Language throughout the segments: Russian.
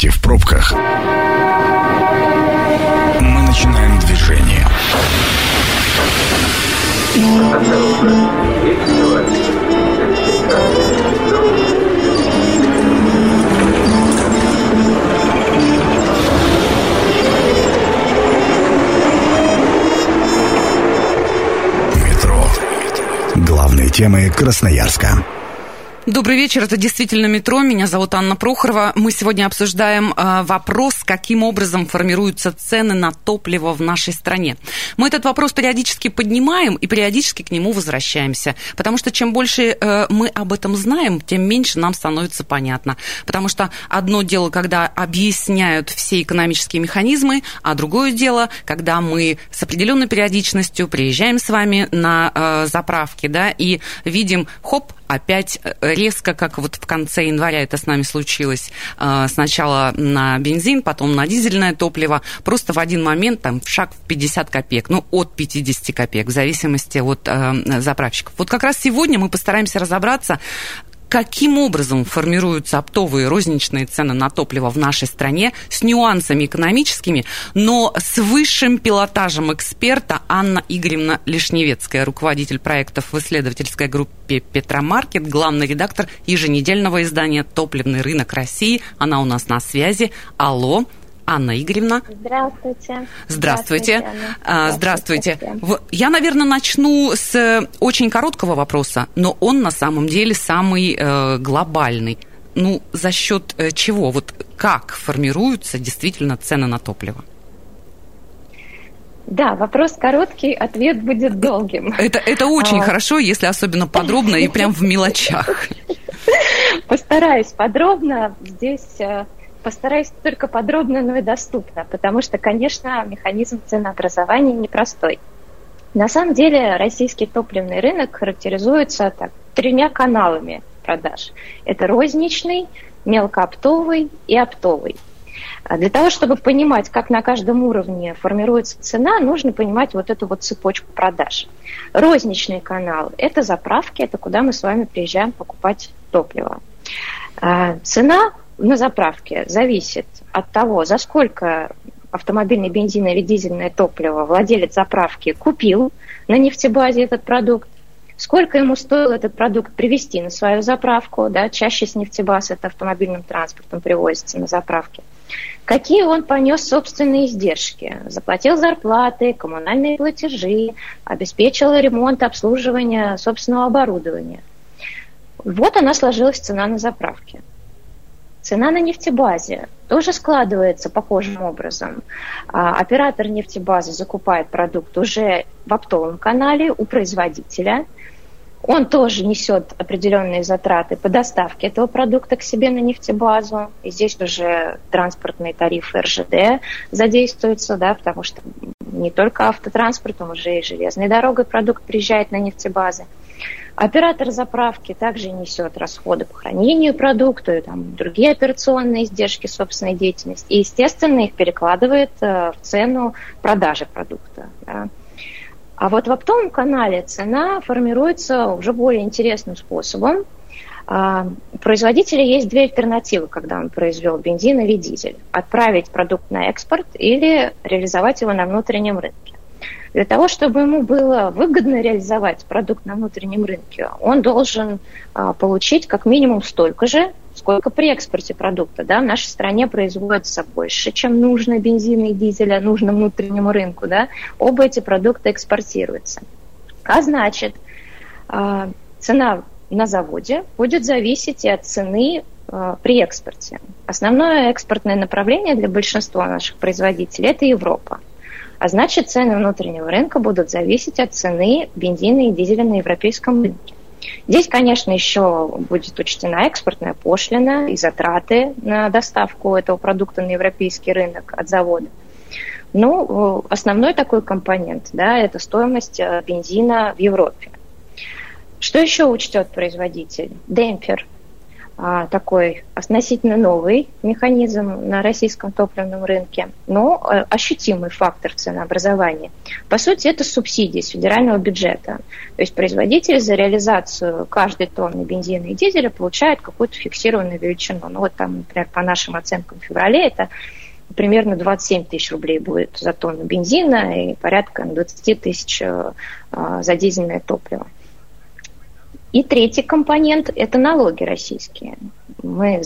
стоите в пробках, мы начинаем движение. Метро. Главные темы Красноярска. Добрый вечер, это действительно метро. Меня зовут Анна Прохорова. Мы сегодня обсуждаем э, вопрос, каким образом формируются цены на топливо в нашей стране. Мы этот вопрос периодически поднимаем и периодически к нему возвращаемся. Потому что чем больше э, мы об этом знаем, тем меньше нам становится понятно. Потому что одно дело, когда объясняют все экономические механизмы, а другое дело, когда мы с определенной периодичностью приезжаем с вами на э, заправки, да, и видим, хоп, опять э, резко, как вот в конце января это с нами случилось, э, сначала на бензин, потом на дизельное топливо, просто в один момент там шаг в 50 копеек, ну, от 50 копеек, в зависимости от э, заправщиков. Вот как раз сегодня мы постараемся разобраться, каким образом формируются оптовые розничные цены на топливо в нашей стране с нюансами экономическими, но с высшим пилотажем эксперта Анна Игоревна Лишневецкая, руководитель проектов в исследовательской группе «Петромаркет», главный редактор еженедельного издания «Топливный рынок России». Она у нас на связи. Алло. Анна Игоревна. Здравствуйте. Здравствуйте. Здравствуйте. Здравствуйте. Я, наверное, начну с очень короткого вопроса, но он на самом деле самый э, глобальный. Ну, за счет э, чего? Вот как формируются действительно цены на топливо? Да, вопрос короткий, ответ будет долгим. Это, это очень а... хорошо, если особенно подробно и прям в мелочах. Постараюсь подробно. Здесь э, Постараюсь только подробно, но и доступно, потому что, конечно, механизм ценообразования непростой. На самом деле российский топливный рынок характеризуется так, тремя каналами продаж. Это розничный, мелкооптовый и оптовый. А для того, чтобы понимать, как на каждом уровне формируется цена, нужно понимать вот эту вот цепочку продаж. Розничный канал – это заправки, это куда мы с вами приезжаем покупать топливо. А цена на заправке зависит от того, за сколько автомобильный бензин или дизельное топливо владелец заправки купил на нефтебазе этот продукт, сколько ему стоил этот продукт привезти на свою заправку, да, чаще с нефтебаз это автомобильным транспортом привозится на заправке, какие он понес собственные издержки, заплатил зарплаты, коммунальные платежи, обеспечил ремонт, обслуживание собственного оборудования. Вот она сложилась цена на заправке. Цена на нефтебазе тоже складывается похожим образом. А, оператор нефтебазы закупает продукт уже в оптовом канале у производителя. Он тоже несет определенные затраты по доставке этого продукта к себе на нефтебазу. И здесь уже транспортные тарифы РЖД задействуются, да, потому что не только автотранспортом, уже и железной дорогой продукт приезжает на нефтебазы. Оператор заправки также несет расходы по хранению продукта и там, другие операционные издержки собственной деятельности. И, естественно, их перекладывает э, в цену продажи продукта. Да. А вот в оптовом канале цена формируется уже более интересным способом. А, у производителя есть две альтернативы, когда он произвел бензин или дизель. Отправить продукт на экспорт или реализовать его на внутреннем рынке. Для того, чтобы ему было выгодно реализовать продукт на внутреннем рынке, он должен а, получить как минимум столько же, сколько при экспорте продукта. Да? В нашей стране производится больше, чем нужно бензина и дизеля, нужно внутреннему рынку. Да? Оба эти продукты экспортируются. А значит, а, цена на заводе будет зависеть и от цены а, при экспорте. Основное экспортное направление для большинства наших производителей – это Европа. А значит, цены внутреннего рынка будут зависеть от цены бензина и дизеля на европейском рынке. Здесь, конечно, еще будет учтена экспортная пошлина и затраты на доставку этого продукта на европейский рынок от завода. Ну, основной такой компонент, да, это стоимость э, бензина в Европе. Что еще учтет производитель? Демпфер. А, такой относительно новый механизм на российском топливном рынке, но а, ощутимый фактор ценообразования. По сути, это субсидии с федерального бюджета. То есть производитель за реализацию каждой тонны бензина и дизеля получает какую-то фиксированную величину. Ну вот там, например, по нашим оценкам в феврале это примерно 27 тысяч рублей будет за тонну бензина и порядка 20 тысяч а, за дизельное топливо. И третий компонент – это налоги российские. Мы,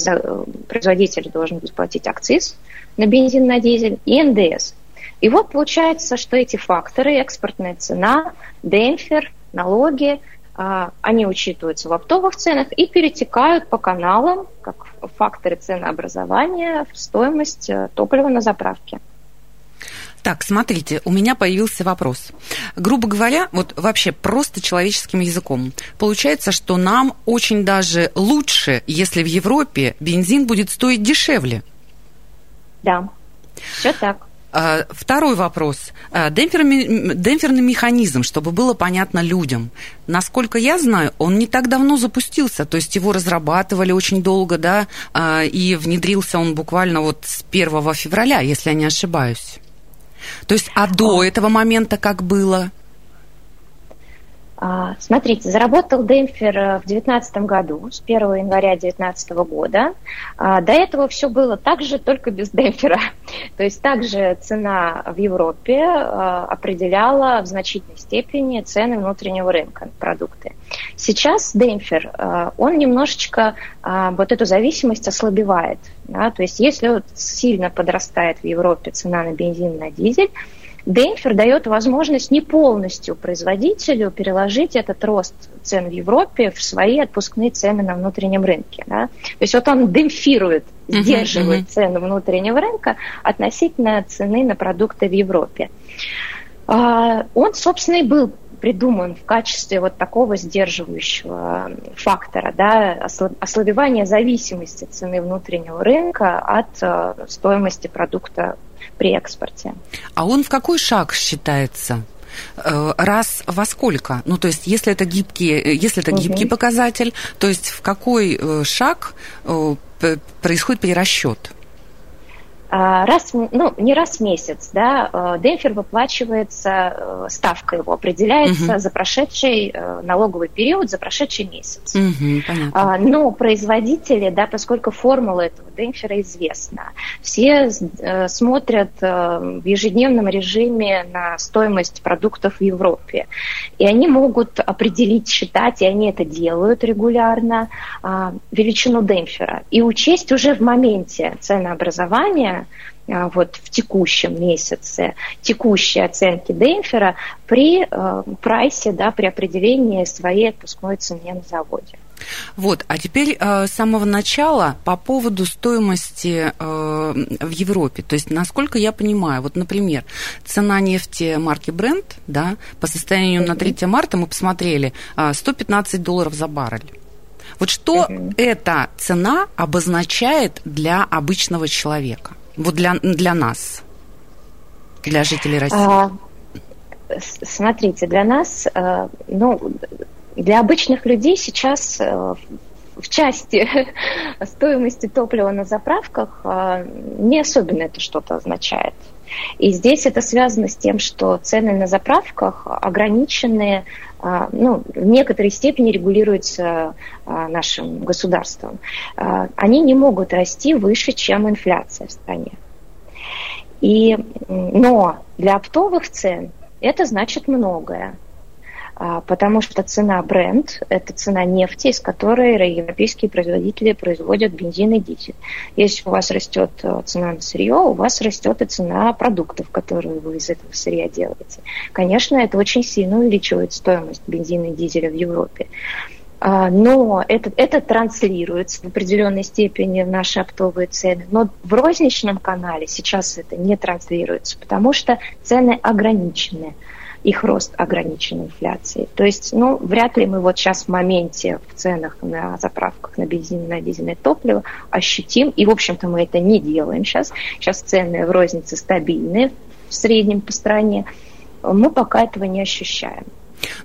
производитель должен будет платить акциз на бензин, на дизель и НДС. И вот получается, что эти факторы – экспортная цена, демпфер, налоги – а, они учитываются в оптовых ценах и перетекают по каналам, как факторы ценообразования, в стоимость э, топлива на заправке. Так, смотрите, у меня появился вопрос. Грубо говоря, вот вообще просто человеческим языком. Получается, что нам очень даже лучше, если в Европе бензин будет стоить дешевле. Да, все так. А, второй вопрос. А, демпферный, демпферный механизм, чтобы было понятно людям. Насколько я знаю, он не так давно запустился, то есть его разрабатывали очень долго, да, а, и внедрился он буквально вот с 1 февраля, если я не ошибаюсь. То есть, а до этого момента как было? А, смотрите, заработал демпфер э, в 2019 году, с 1 января 2019 года. А, до этого все было так же, только без демпфера. То есть также цена в Европе э, определяла в значительной степени цены внутреннего рынка продукты. Сейчас демпфер, э, он немножечко вот эту зависимость ослабевает. Да? То есть если сильно подрастает в Европе цена на бензин, на дизель, Демпфер дает возможность не полностью производителю переложить этот рост цен в Европе в свои отпускные цены на внутреннем рынке. Да? То есть вот он демпфирует, сдерживает uh-huh, uh-huh. цены внутреннего рынка относительно цены на продукты в Европе. А, он, собственно, и был придуман в качестве вот такого сдерживающего фактора, да, ослабевания зависимости цены внутреннего рынка от э, стоимости продукта при экспорте. А он в какой шаг считается? Э, раз во сколько? Ну, то есть, если это гибкий, э, если это гибкий угу. показатель, то есть в какой э, шаг происходит перерасчет? А, раз, ну, не раз в месяц, да, э, демпфер выплачивается, э, ставка его определяется угу. за прошедший э, налоговый период, за прошедший месяц. Угу, Но производители, да, поскольку формула этого демпфера известна, все смотрят в ежедневном режиме на стоимость продуктов в Европе. И они могут определить, считать, и они это делают регулярно, а, величину демпфера. И учесть уже в моменте ценообразования а, вот в текущем месяце текущие оценки Демпфера при э, прайсе, да, при определении своей отпускной цены на заводе. Вот, а теперь э, с самого начала по поводу стоимости э, в Европе. То есть, насколько я понимаю, вот, например, цена нефти марки Brent, да, по состоянию на 3 марта мы посмотрели, э, 115 долларов за баррель. Вот что угу. эта цена обозначает для обычного человека? Вот для, для нас, для жителей России. А, смотрите, для нас, э, ну, для обычных людей сейчас э, в части стоимости топлива на заправках э, не особенно это что-то означает. И здесь это связано с тем, что цены на заправках ограничены, ну, в некоторой степени регулируются нашим государством. Они не могут расти выше, чем инфляция в стране. И, но для оптовых цен это значит многое. А, потому что цена бренд – это цена нефти, из которой европейские производители производят бензин и дизель. Если у вас растет э, цена на сырье, у вас растет и цена продуктов, которые вы из этого сырья делаете. Конечно, это очень сильно увеличивает стоимость бензина и дизеля в Европе. А, но это, это транслируется в определенной степени в наши оптовые цены. Но в розничном канале сейчас это не транслируется, потому что цены ограничены их рост ограничен инфляцией. То есть, ну, вряд ли мы вот сейчас в моменте в ценах на заправках на бензин, на дизельное топливо ощутим, и, в общем-то, мы это не делаем сейчас. Сейчас цены в рознице стабильные в среднем по стране. Мы пока этого не ощущаем.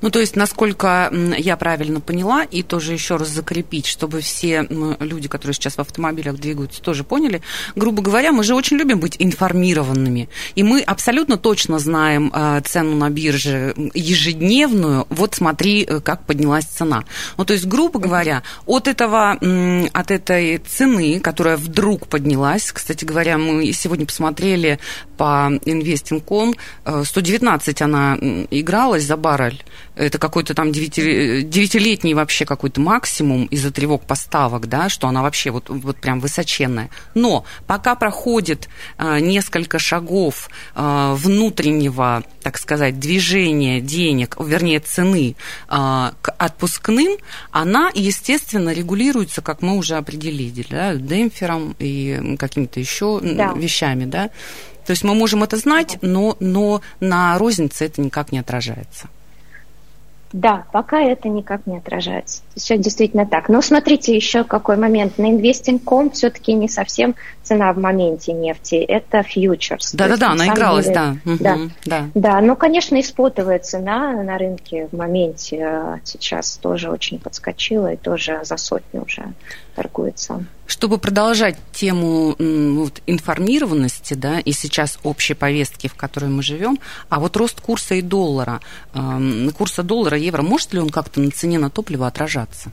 Ну, то есть, насколько я правильно поняла, и тоже еще раз закрепить, чтобы все люди, которые сейчас в автомобилях двигаются, тоже поняли, грубо говоря, мы же очень любим быть информированными, и мы абсолютно точно знаем э, цену на бирже ежедневную, вот смотри, э, как поднялась цена. Ну, то есть, грубо говоря, от, этого, от этой цены, которая вдруг поднялась, кстати говоря, мы сегодня посмотрели по Investing.com, 119 э, она игралась за баррель, это какой-то там девятилетний вообще какой-то максимум из-за тревог поставок, да, что она вообще вот, вот прям высоченная. Но пока проходит а, несколько шагов а, внутреннего, так сказать, движения денег, вернее, цены а, к отпускным, она, естественно, регулируется, как мы уже определили, да, демпфером и какими-то еще да. вещами, да. То есть мы можем это знать, но, но на рознице это никак не отражается. Да, пока это никак не отражается. Все действительно так. Но смотрите еще какой момент. На investing.com все-таки не совсем цена в моменте нефти, это фьючерс. Да-да-да, она игралась, деле, да. Да, угу, да. да, ну, конечно, испотовая цена на рынке в моменте э, сейчас тоже очень подскочила и тоже за сотню уже торгуется. Чтобы продолжать тему вот, информированности, да, и сейчас общей повестки, в которой мы живем, а вот рост курса и доллара, э, курса доллара, евро, может ли он как-то на цене на топливо отражаться?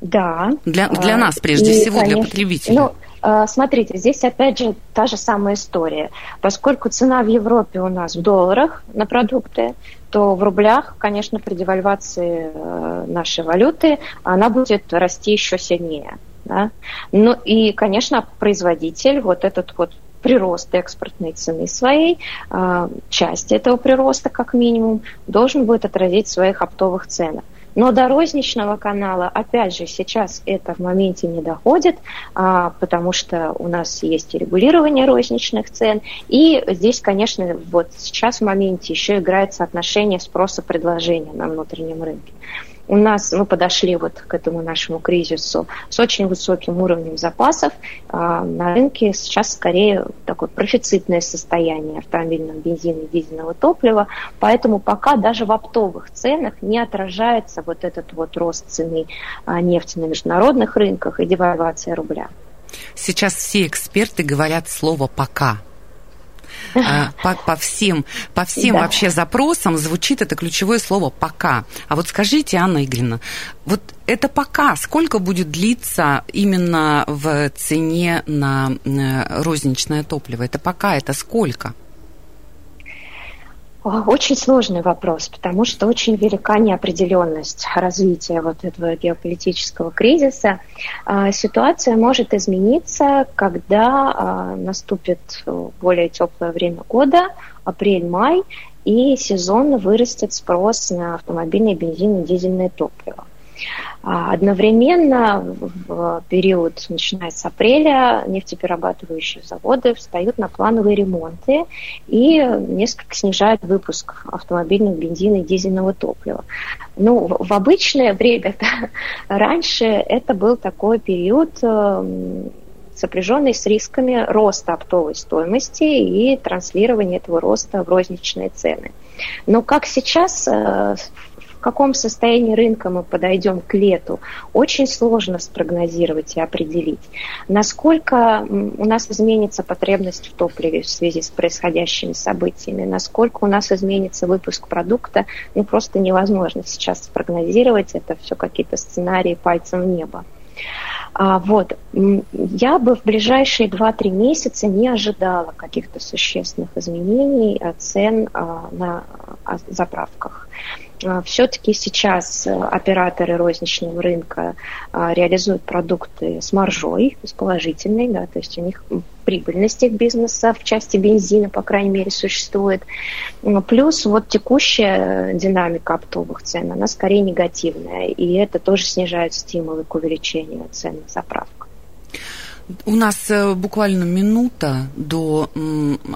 Да. Для, для нас, прежде и, всего, конечно, для потребителей. Ну, а, смотрите, здесь опять же та же самая история. Поскольку цена в Европе у нас в долларах на продукты, то в рублях, конечно, при девальвации э, нашей валюты она будет расти еще сильнее. Да? Ну и, конечно, производитель вот этот вот прирост экспортной цены своей, а, часть этого прироста, как минимум, должен будет отразить в своих оптовых ценах. Но до розничного канала, опять же, сейчас это в моменте не доходит, а, потому что у нас есть и регулирование розничных цен, и здесь, конечно, вот сейчас в моменте еще играет соотношение спроса-предложения на внутреннем рынке у нас мы подошли вот к этому нашему кризису с очень высоким уровнем запасов. А, на рынке сейчас скорее такое профицитное состояние автомобильного бензина и дизельного топлива, поэтому пока даже в оптовых ценах не отражается вот этот вот рост цены а, нефти на международных рынках и девальвация рубля. Сейчас все эксперты говорят слово «пока». А, по, по всем, по всем да. вообще запросам звучит это ключевое слово «пока». А вот скажите, Анна Игоревна, вот это пока сколько будет длиться именно в цене на э, розничное топливо? Это пока, это сколько? Очень сложный вопрос, потому что очень велика неопределенность развития вот этого геополитического кризиса. А, ситуация может измениться, когда а, наступит более теплое время года, апрель-май, и сезонно вырастет спрос на автомобильный бензин и дизельное топливо. А одновременно в период, начиная с апреля, нефтеперерабатывающие заводы встают на плановые ремонты и несколько снижают выпуск автомобильных бензина и дизельного топлива. Ну, в обычное время, раньше это был такой период эм, сопряженный с рисками роста оптовой стоимости и транслирования этого роста в розничные цены. Но как сейчас э, каком состоянии рынка мы подойдем к лету, очень сложно спрогнозировать и определить. Насколько у нас изменится потребность в топливе в связи с происходящими событиями, насколько у нас изменится выпуск продукта, ну просто невозможно сейчас спрогнозировать. Это все какие-то сценарии пальцем в небо. А, вот. Я бы в ближайшие 2-3 месяца не ожидала каких-то существенных изменений цен а, на а, заправках. А, Все-таки сейчас э, операторы розничного рынка а, реализуют продукты с маржой, с положительной, да, то есть у них прибыльность их бизнеса в части бензина, по крайней мере, существует. Плюс вот текущая динамика оптовых цен, она скорее негативная, и это тоже снижает стимулы к увеличению цен на заправках. У нас э, буквально минута до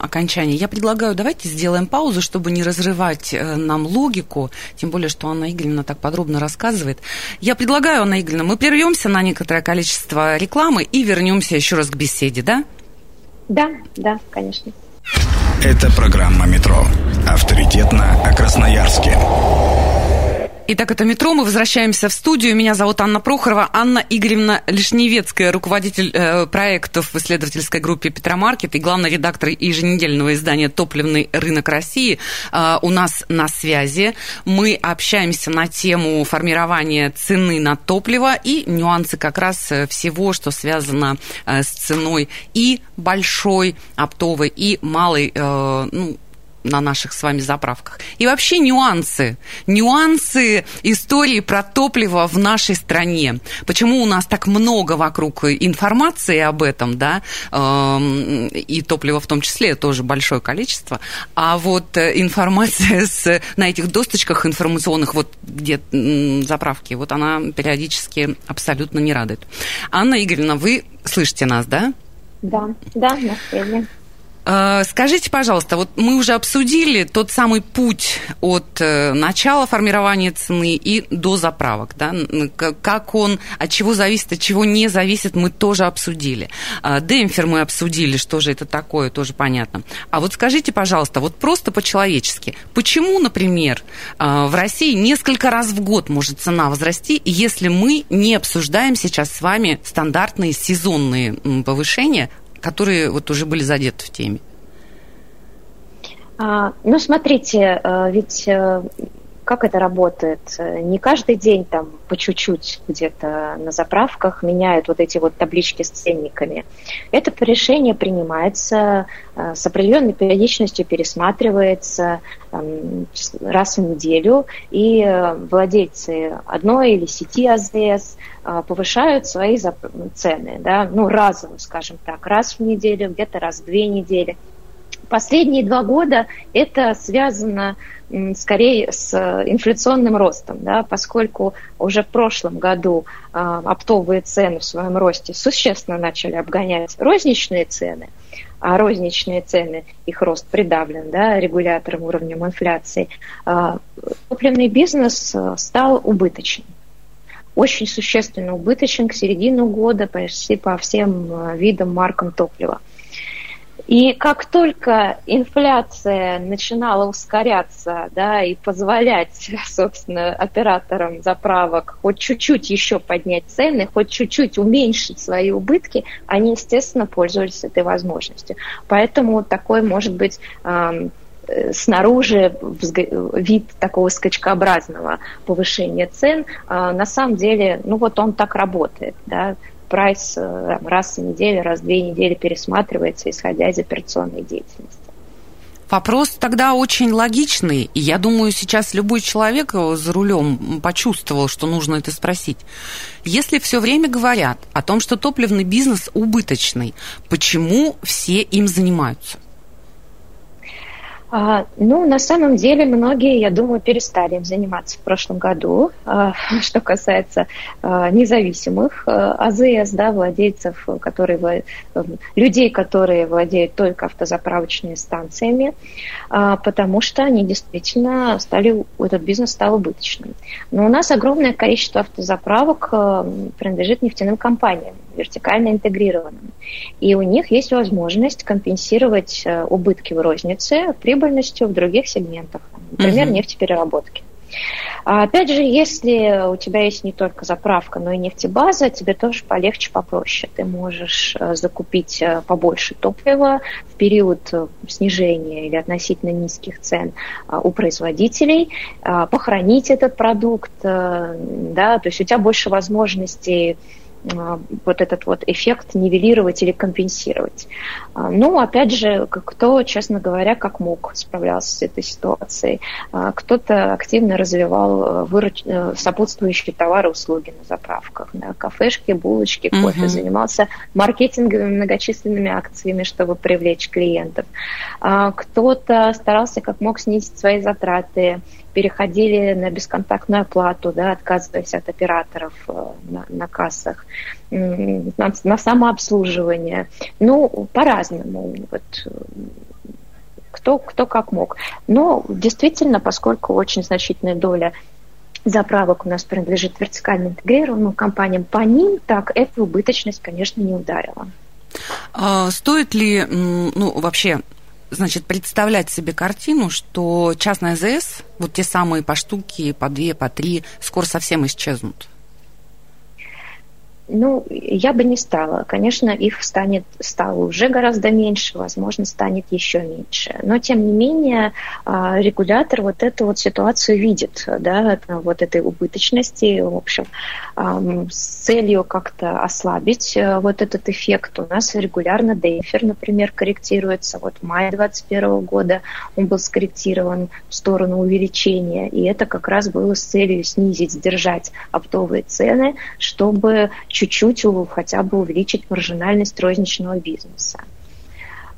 окончания. Я предлагаю, давайте сделаем паузу, чтобы не разрывать э, нам логику, тем более, что Анна Игоревна так подробно рассказывает. Я предлагаю, Анна Игоревна, мы прервемся на некоторое количество рекламы и вернемся еще раз к беседе, да? Да, да, конечно. Это программа «Метро». Авторитетно о Красноярске. Итак, это «Метро». Мы возвращаемся в студию. Меня зовут Анна Прохорова. Анна Игоревна Лишневецкая, руководитель э, проектов в исследовательской группе «Петромаркет» и главный редактор еженедельного издания «Топливный рынок России» э, у нас на связи. Мы общаемся на тему формирования цены на топливо и нюансы как раз э, всего, что связано э, с ценой и большой оптовой, и малой, э, ну, на наших с вами заправках. И вообще нюансы, нюансы истории про топливо в нашей стране. Почему у нас так много вокруг информации об этом, да, эм, и топлива в том числе тоже большое количество, а вот э, информация с, на этих досточках информационных, вот где заправки, вот она периодически абсолютно не радует. Анна Игоревна, вы слышите нас, да? Да, да, на связи. Э, скажите, пожалуйста, вот мы уже обсудили тот самый путь от э, начала формирования цены и до заправок, да, как он, от чего зависит, от чего не зависит, мы тоже обсудили. Э, демпфер мы обсудили, что же это такое, тоже понятно. А вот скажите, пожалуйста, вот просто по-человечески, почему, например, в России несколько раз в год может цена возрасти, если мы не обсуждаем сейчас с вами стандартные сезонные повышения, которые вот уже были задеты в теме? А, ну, смотрите, э, ведь э, как это работает? Не каждый день там по чуть-чуть где-то на заправках меняют вот эти вот таблички с ценниками. Это решение принимается э, с определенной периодичностью, пересматривается раз в неделю, и владельцы одной или сети АЗС повышают свои цены, да, ну, разово, скажем так, раз в неделю, где-то раз в две недели – Последние два года это связано скорее с инфляционным ростом, да, поскольку уже в прошлом году э, оптовые цены в своем росте существенно начали обгонять розничные цены, а розничные цены, их рост придавлен да, регулятором уровнем инфляции, э, топливный бизнес стал убыточным очень существенно убыточен к середину года почти по всем видам маркам топлива. И как только инфляция начинала ускоряться, да, и позволять, собственно, операторам заправок хоть чуть-чуть еще поднять цены, хоть чуть-чуть уменьшить свои убытки, они, естественно, пользовались этой возможностью. Поэтому такой, может быть, снаружи вид такого скачкообразного повышения цен, а на самом деле, ну вот он так работает, да, прайс э, раз в неделю, раз в две недели пересматривается, исходя из операционной деятельности. Вопрос тогда очень логичный, и я думаю, сейчас любой человек за рулем почувствовал, что нужно это спросить. Если все время говорят о том, что топливный бизнес убыточный, почему все им занимаются? А, ну, на самом деле, многие, я думаю, перестали им заниматься в прошлом году. А, что касается а, независимых АЗС, да, владельцев, которые, людей, которые владеют только автозаправочными станциями, потому что они действительно стали, этот бизнес стал убыточным. Но у нас огромное количество автозаправок принадлежит нефтяным компаниям вертикально интегрированным. И у них есть возможность компенсировать э, убытки в рознице прибыльностью в других сегментах, например, uh-huh. нефтепереработки. А опять же, если у тебя есть не только заправка, но и нефтебаза, тебе тоже полегче, попроще. Ты можешь э, закупить э, побольше топлива в период снижения или относительно низких цен у производителей, похоронить этот продукт, да, то есть у тебя больше возможностей а, вот этот вот эффект нивелировать или компенсировать. А, ну, опять же, кто, честно говоря, как мог справлялся с этой ситуацией. А, кто-то активно развивал э, выруч... Э, сопутствующие товары услуги на заправках, да, кафешки, булочки, кофе, угу. занимался маркетинговыми многочисленными акциями, чтобы привлечь клиентов. Кто-то старался как мог снизить свои затраты, переходили на бесконтактную оплату, да, отказываясь от операторов э, на, на кассах, на, на самообслуживание. Ну, по-разному. Вот, кто, кто как мог. Но действительно, поскольку очень значительная доля заправок у нас принадлежит вертикально интегрированным компаниям, по ним так эта убыточность, конечно, не ударила. А стоит ли, ну, вообще значит, представлять себе картину, что частные АЗС, вот те самые по штуке, по две, по три, скоро совсем исчезнут? Ну, я бы не стала. Конечно, их станет, стало уже гораздо меньше, возможно, станет еще меньше. Но, тем не менее, а, регулятор вот эту вот ситуацию видит, да, вот этой убыточности, в общем, с целью как-то ослабить э, вот этот эффект. У нас регулярно дейфер, например, корректируется. Вот в мае 2021 года он был скорректирован в сторону увеличения, и это как раз было с целью снизить, сдержать оптовые цены, чтобы чуть-чуть хотя бы увеличить маржинальность розничного бизнеса.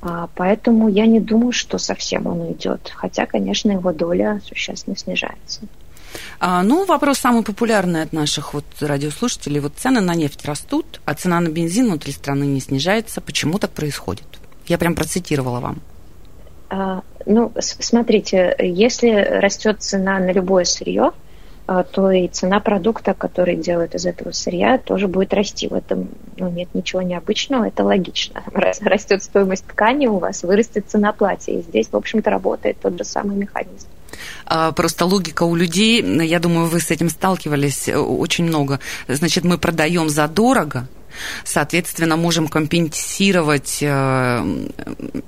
А, поэтому я не думаю, что совсем он уйдет. Хотя, конечно, его доля существенно снижается. А, ну, вопрос самый популярный от наших вот радиослушателей. Вот цены на нефть растут, а цена на бензин внутри страны не снижается. Почему так происходит? Я прям процитировала вам. А, ну, смотрите, если растет цена на любое сырье, то и цена продукта, который делают из этого сырья, тоже будет расти. В этом ну, нет ничего необычного, это логично. Раз растет стоимость ткани, у вас вырастет цена платья. И здесь, в общем-то, работает тот же самый механизм. А, просто логика у людей, я думаю, вы с этим сталкивались э, очень много. Значит, мы продаем задорого, соответственно, можем компенсировать э,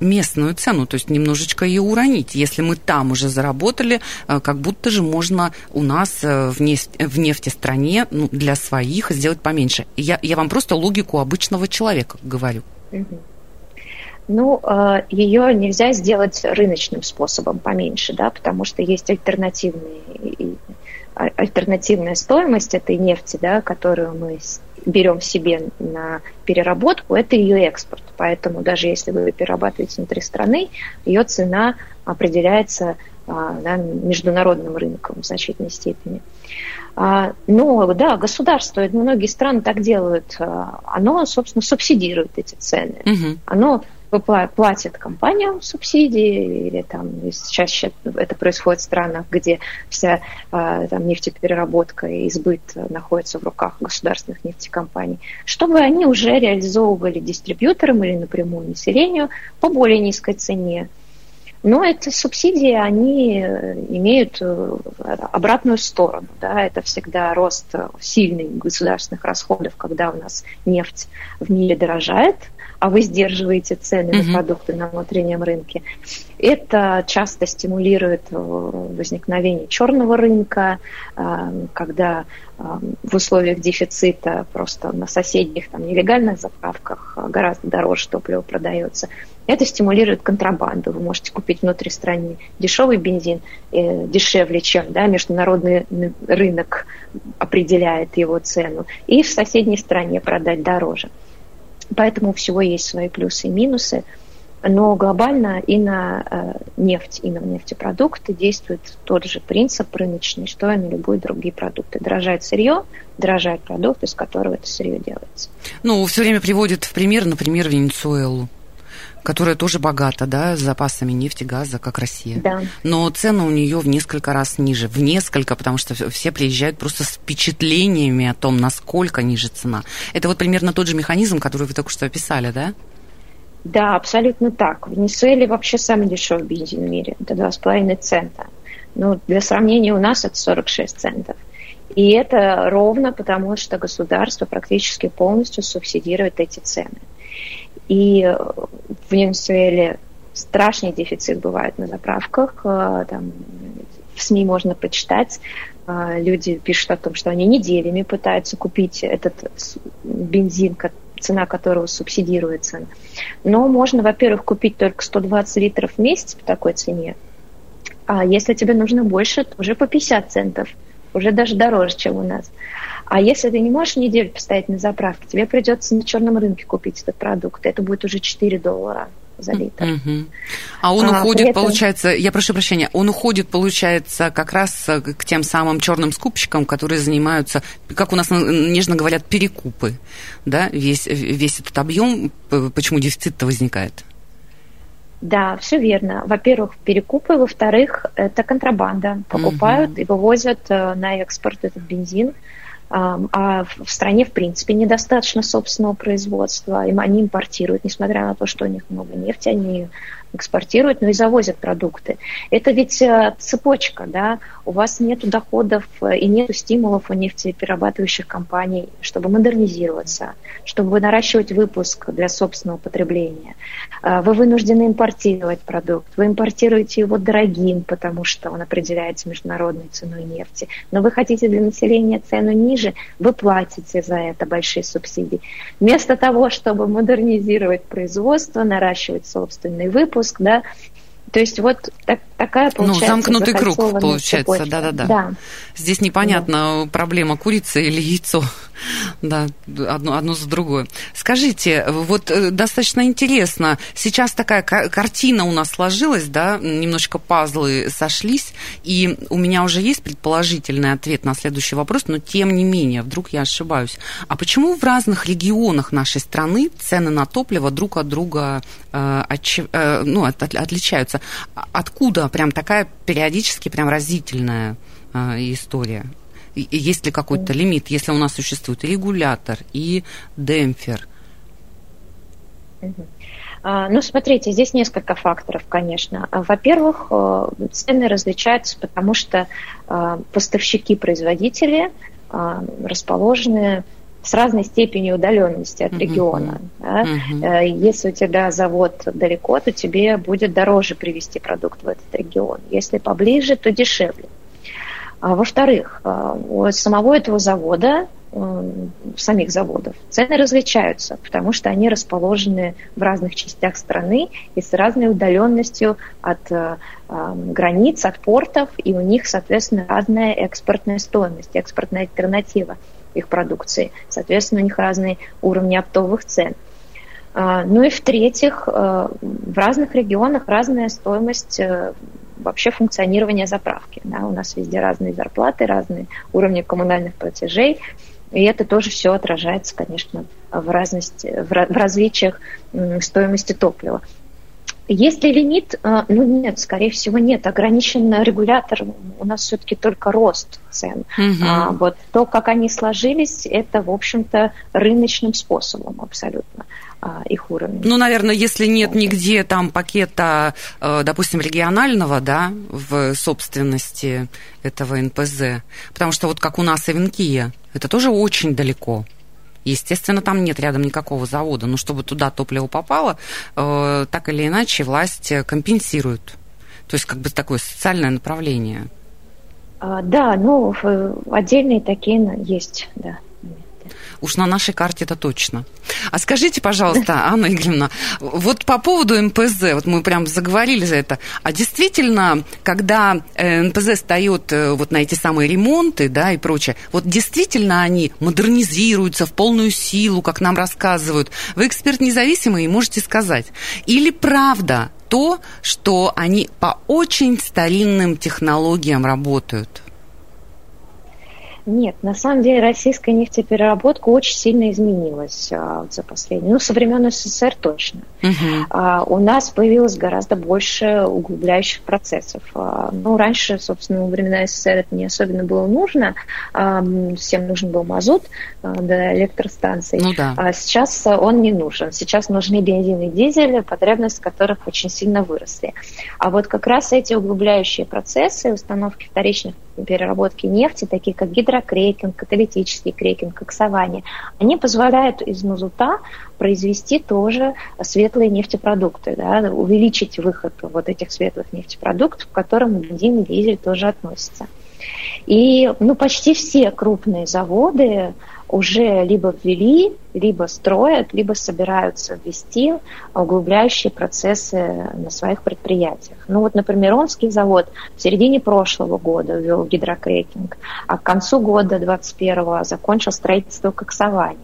местную цену, то есть немножечко ее уронить. Если мы там уже заработали, э, как будто же можно у нас э, в, нефть, в нефтестране ну, для своих сделать поменьше. Я, я вам просто логику обычного человека говорю. Ну, ее нельзя сделать рыночным способом поменьше, да, потому что есть альтернативные а, альтернативная стоимость этой нефти, да, которую мы берем себе на переработку, это ее экспорт. Поэтому даже если вы перерабатываете внутри страны, ее цена определяется да, международным рынком в значительной степени. А, но да, государство, многие страны так делают, а, оно, собственно, субсидирует эти цены. Угу. Оно платит компаниям субсидии, или там сейчас это происходит в странах, где вся а, там, нефтепереработка и избыт находится в руках государственных нефтекомпаний, чтобы они уже реализовывали дистрибьюторам или напрямую населению по более низкой цене. Но эти субсидии, они имеют э, обратную сторону. Да? Это всегда рост сильный государственных расходов, когда у нас нефть в мире дорожает – а вы сдерживаете цены mm-hmm. на продукты на внутреннем рынке. Это часто стимулирует э, возникновение черного рынка, э, когда э, в условиях дефицита просто на соседних там, нелегальных заправках гораздо дороже топливо продается. Это стимулирует контрабанду. Вы можете купить внутри страны дешевый бензин дешевле, чем да, международный рынок определяет его цену, и в соседней стране продать дороже. Поэтому у всего есть свои плюсы и минусы. Но глобально и на э, нефть, и на нефтепродукты действует тот же принцип рыночный, что и на любые другие продукты. Дорожает сырье, дорожает продукт, из которого это сырье делается. Ну, все время приводит в пример, например, Венесуэлу которая тоже богата, да, с запасами нефти, газа, как Россия. Да. Но цены у нее в несколько раз ниже, в несколько, потому что все приезжают просто с впечатлениями о том, насколько ниже цена. Это вот примерно тот же механизм, который вы только что описали, да? Да, абсолютно так. В Венесуэле вообще самый дешевый бензин в мире. Это 2,5 цента. Ну, для сравнения, у нас это 46 центов. И это ровно потому, что государство практически полностью субсидирует эти цены. И в Венесуэле страшный дефицит бывает на заправках. Э, там, в СМИ можно почитать. Э, люди пишут о том, что они неделями пытаются купить этот бензин, цена которого субсидируется. Но можно, во-первых, купить только 120 литров в месяц по такой цене. А если тебе нужно больше, то уже по 50 центов. Уже даже дороже, чем у нас. А если ты не можешь неделю постоять на заправке, тебе придется на черном рынке купить этот продукт. Это будет уже 4 доллара за литр. Угу. А он а, уходит, этом... получается, я прошу прощения, он уходит, получается, как раз э, к тем самым черным скупщикам, которые занимаются, как у нас нежно говорят, перекупы, да, весь, весь этот объем, почему дефицит-то возникает? Да, все верно. Во-первых, перекупы, во-вторых, это контрабанда. Покупают угу. и вывозят э, на экспорт этот бензин а в стране, в принципе, недостаточно собственного производства, и они импортируют, несмотря на то, что у них много нефти, они экспортируют, но и завозят продукты. Это ведь э, цепочка, да, у вас нет доходов э, и нет стимулов у нефтеперерабатывающих компаний, чтобы модернизироваться, чтобы наращивать выпуск для собственного потребления. Э, вы вынуждены импортировать продукт, вы импортируете его дорогим, потому что он определяется международной ценой нефти, но вы хотите для населения цену ниже, вы платите за это большие субсидии. Вместо того, чтобы модернизировать производство, наращивать собственный выпуск, да, то есть вот так, такая ну, получается... Ну, замкнутый круг получается, да-да-да. Да. Здесь непонятно, да. проблема курица или яйцо. Да, одно, одно за другое. Скажите, вот э, достаточно интересно, сейчас такая картина у нас сложилась, да, немножечко пазлы сошлись, и у меня уже есть предположительный ответ на следующий вопрос, но тем не менее, вдруг я ошибаюсь. А почему в разных регионах нашей страны цены на топливо друг от друга э, от, э, ну, от, от, отличаются? Откуда прям такая периодически прям разительная э, история? Есть ли какой-то лимит, если у нас существует и регулятор, и демпфер? А, ну, смотрите, здесь несколько факторов, конечно. Во-первых, э, цены различаются, потому что э, поставщики-производители расположены с разной степенью удаленности от региона. Uh-huh. Да? Uh-huh. Если у тебя завод далеко, то тебе будет дороже привезти продукт в этот регион. Если поближе, то дешевле. А, во-вторых, а, у самого этого завода, самих заводов, цены различаются, потому что они расположены в разных частях страны и с разной удаленностью от а, границ, от портов, и у них, соответственно, разная экспортная стоимость, экспортная альтернатива их продукции. Соответственно, у них разные уровни оптовых цен. Ну и в-третьих, в разных регионах разная стоимость э, вообще функционирование заправки. Да, у нас везде разные зарплаты, разные уровни коммунальных платежей, и это тоже все отражается, конечно, в, разности, в различиях стоимости топлива. Есть ли лимит? А, ну нет, скорее всего нет. Ограничен регулятор. У нас все-таки только рост цен. Угу. А, вот то, как они сложились, это, в общем-то, рыночным способом абсолютно их уровень. Ну, наверное, если нет нигде там пакета, э, допустим, регионального, да, в собственности этого НПЗ, потому что вот как у нас Эвенкия, это тоже очень далеко. Естественно, там нет рядом никакого завода, но чтобы туда топливо попало, э, так или иначе власть компенсирует. То есть как бы такое социальное направление. А, да, ну, отдельные такие есть, да. Уж на нашей карте это точно. А скажите, пожалуйста, Анна Игоревна, вот по поводу МПЗ, вот мы прям заговорили за это, а действительно, когда э, МПЗ встает э, вот на эти самые ремонты, да, и прочее, вот действительно они модернизируются в полную силу, как нам рассказывают. Вы эксперт независимый можете сказать. Или правда то, что они по очень старинным технологиям работают? Нет, на самом деле российская нефтепереработка очень сильно изменилась а, за последние, ну, со времен СССР точно. Uh-huh. А, у нас появилось гораздо больше углубляющих процессов. А, ну, раньше, собственно, во времена СССР это не особенно было нужно. А, всем нужен был мазут а, до электростанций. Ну, да. А сейчас он не нужен. Сейчас нужны бензин и дизель, потребности которых очень сильно выросли. А вот как раз эти углубляющие процессы, установки вторичных переработки нефти, такие как гидрокрекинг, каталитический крекинг, коксование, они позволяют из мазута произвести тоже светлые нефтепродукты, да, увеличить выход вот этих светлых нефтепродуктов, к которым бензин и дизель тоже относятся. И ну, почти все крупные заводы уже либо ввели, либо строят, либо собираются ввести углубляющие процессы на своих предприятиях. Ну вот, например, Омский завод в середине прошлого года ввел гидрокрекинг, а к концу года 2021 закончил строительство коксования.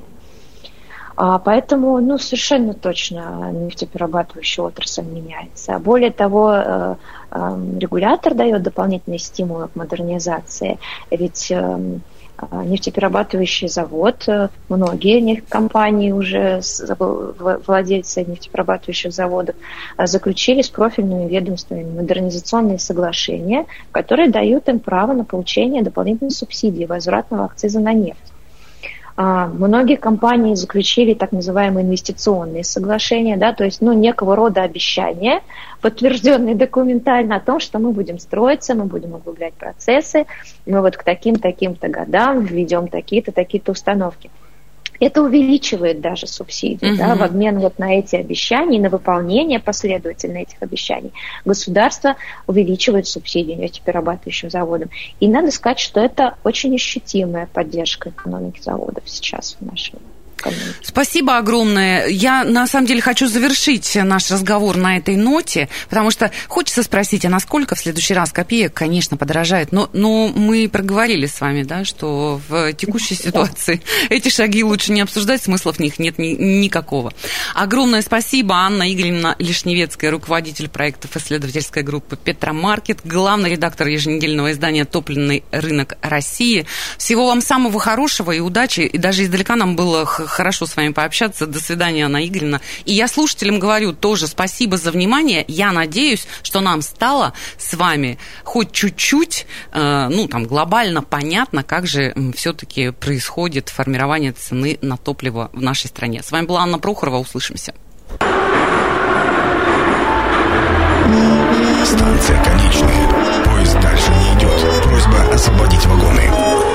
А, поэтому ну, совершенно точно нефтеперерабатывающая отрасль меняется. Более того, э, э, регулятор дает дополнительные стимулы к модернизации. Ведь эм, нефтеперерабатывающий завод, э, многие компании уже, владельцы нефтеперерабатывающих заводов, э, заключили с профильными ведомствами модернизационные соглашения, которые дают им право на получение дополнительной субсидии возвратного акциза на нефть. А, многие компании заключили так называемые инвестиционные соглашения, да, то есть ну, некого рода обещания, подтвержденные документально о том, что мы будем строиться, мы будем углублять процессы, мы вот к таким-таким-то годам введем такие-то, такие-то установки. Это увеличивает даже субсидии, угу. да, в обмен вот на эти обещания, на выполнение последовательно этих обещаний. Государство увеличивает субсидии перерабатывающим заводам. И надо сказать, что это очень ощутимая поддержка экономики заводов сейчас в нашей Спасибо огромное. Я, на самом деле, хочу завершить наш разговор на этой ноте, потому что хочется спросить, а насколько в следующий раз копеек, конечно, подорожает, но, но мы проговорили с вами, да, что в текущей ситуации эти шаги лучше не обсуждать, смысла в них нет ни, никакого. Огромное спасибо, Анна Игоревна Лишневецкая, руководитель проектов исследовательской группы «Петромаркет», главный редактор еженедельного издания «Топливный рынок России». Всего вам самого хорошего и удачи, и даже издалека нам было хорошо с вами пообщаться. До свидания, Анна Игоревна. И я слушателям говорю тоже спасибо за внимание. Я надеюсь, что нам стало с вами хоть чуть-чуть, э, ну, там, глобально понятно, как же все-таки происходит формирование цены на топливо в нашей стране. С вами была Анна Прохорова. Услышимся. Станция конечная. Поезд дальше не идет. Просьба освободить вагоны.